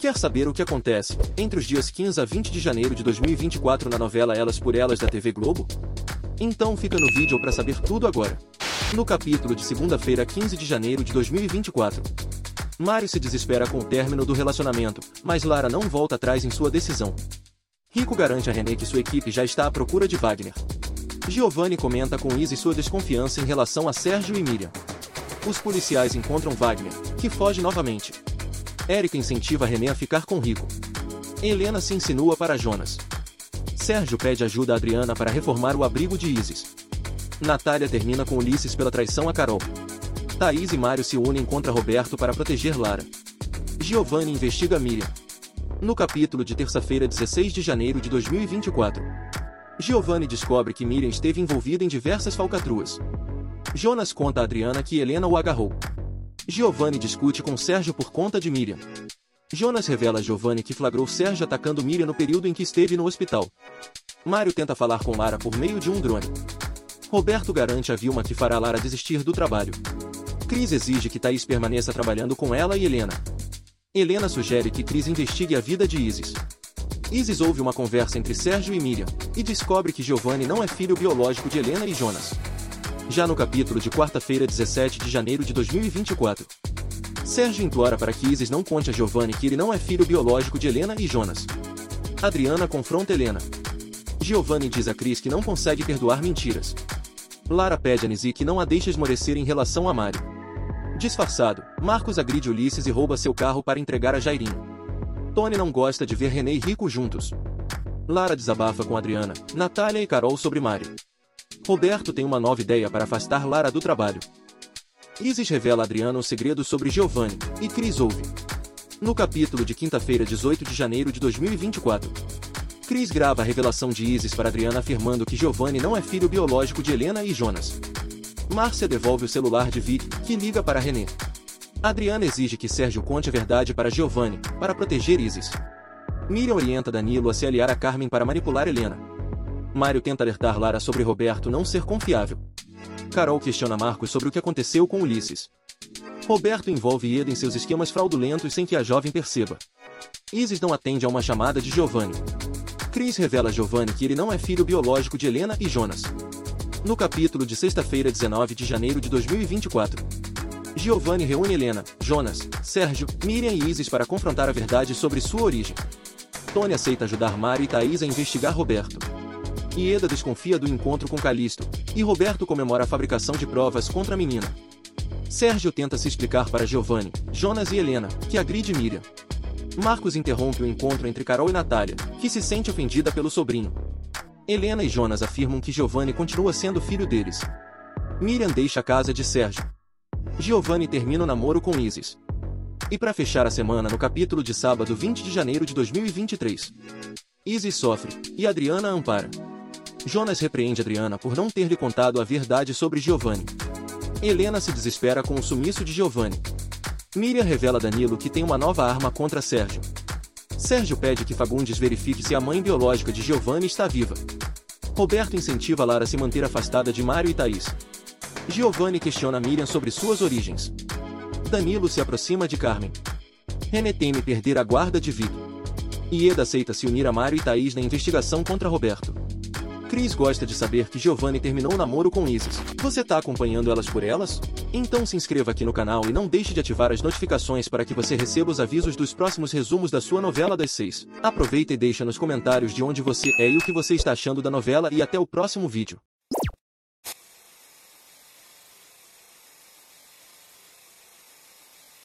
Quer saber o que acontece entre os dias 15 a 20 de janeiro de 2024 na novela Elas por Elas da TV Globo? Então fica no vídeo para saber tudo agora. No capítulo de segunda-feira 15 de janeiro de 2024. Mário se desespera com o término do relacionamento, mas Lara não volta atrás em sua decisão. Rico garante a René que sua equipe já está à procura de Wagner. Giovanni comenta com Izzy sua desconfiança em relação a Sérgio e Miriam. Os policiais encontram Wagner, que foge novamente. Érica incentiva René a ficar com Rico. Helena se insinua para Jonas. Sérgio pede ajuda a Adriana para reformar o abrigo de Isis. Natália termina com Ulisses pela traição a Carol. Thaís e Mário se unem contra Roberto para proteger Lara. Giovanni investiga Miriam. No capítulo de terça-feira 16 de janeiro de 2024. Giovanni descobre que Miriam esteve envolvida em diversas falcatruas. Jonas conta a Adriana que Helena o agarrou. Giovanni discute com Sérgio por conta de Miriam. Jonas revela a Giovanni que flagrou Sérgio atacando Miriam no período em que esteve no hospital. Mário tenta falar com Lara por meio de um drone. Roberto garante a Vilma que fará Lara desistir do trabalho. Cris exige que Thaís permaneça trabalhando com ela e Helena. Helena sugere que Cris investigue a vida de Isis. Isis ouve uma conversa entre Sérgio e Miriam, e descobre que Giovanni não é filho biológico de Helena e Jonas já no capítulo de quarta-feira 17 de janeiro de 2024. Sérgio implora para que Isis não conte a Giovanni que ele não é filho biológico de Helena e Jonas. Adriana confronta Helena. Giovanni diz a Cris que não consegue perdoar mentiras. Lara pede a Nisi que não a deixe esmorecer em relação a Mari. Disfarçado, Marcos agride Ulisses e rouba seu carro para entregar a Jairinho. Tony não gosta de ver René e Rico juntos. Lara desabafa com Adriana, Natália e Carol sobre Mari. Roberto tem uma nova ideia para afastar Lara do trabalho. Isis revela a Adriana o segredo sobre Giovanni, e Cris ouve. No capítulo de quinta-feira 18 de janeiro de 2024. Cris grava a revelação de Isis para Adriana afirmando que Giovanni não é filho biológico de Helena e Jonas. Márcia devolve o celular de Vic, que liga para René. Adriana exige que Sérgio conte a verdade para Giovanni, para proteger Isis. Miriam orienta Danilo a se aliar a Carmen para manipular Helena. Mário tenta alertar Lara sobre Roberto não ser confiável. Carol questiona Marcos sobre o que aconteceu com Ulisses. Roberto envolve Eda em seus esquemas fraudulentos sem que a jovem perceba. Isis não atende a uma chamada de Giovanni. Chris revela a Giovanni que ele não é filho biológico de Helena e Jonas. No capítulo de sexta-feira 19 de janeiro de 2024. Giovanni reúne Helena, Jonas, Sérgio, Miriam e Isis para confrontar a verdade sobre sua origem. Tony aceita ajudar Mari e Thaís a investigar Roberto. Ieda desconfia do encontro com Calisto, e Roberto comemora a fabricação de provas contra a menina. Sérgio tenta se explicar para Giovanni, Jonas e Helena, que agride Miriam. Marcos interrompe o encontro entre Carol e Natália, que se sente ofendida pelo sobrinho. Helena e Jonas afirmam que Giovanni continua sendo filho deles. Miriam deixa a casa de Sérgio. Giovanni termina o namoro com Isis. E para fechar a semana no capítulo de sábado 20 de janeiro de 2023. Isis sofre, e Adriana ampara. Jonas repreende Adriana por não ter lhe contado a verdade sobre Giovanni. Helena se desespera com o sumiço de Giovanni. Miriam revela a Danilo que tem uma nova arma contra Sérgio. Sérgio pede que Fagundes verifique se a mãe biológica de Giovanni está viva. Roberto incentiva Lara a se manter afastada de Mário e Thaís. Giovanni questiona Miriam sobre suas origens. Danilo se aproxima de Carmen. René teme perder a guarda de Vitor. Ieda aceita se unir a Mário e Thaís na investigação contra Roberto. Cris gosta de saber que Giovanni terminou o namoro com Isis. Você tá acompanhando elas por elas? Então se inscreva aqui no canal e não deixe de ativar as notificações para que você receba os avisos dos próximos resumos da sua novela das seis. Aproveita e deixa nos comentários de onde você é e o que você está achando da novela e até o próximo vídeo.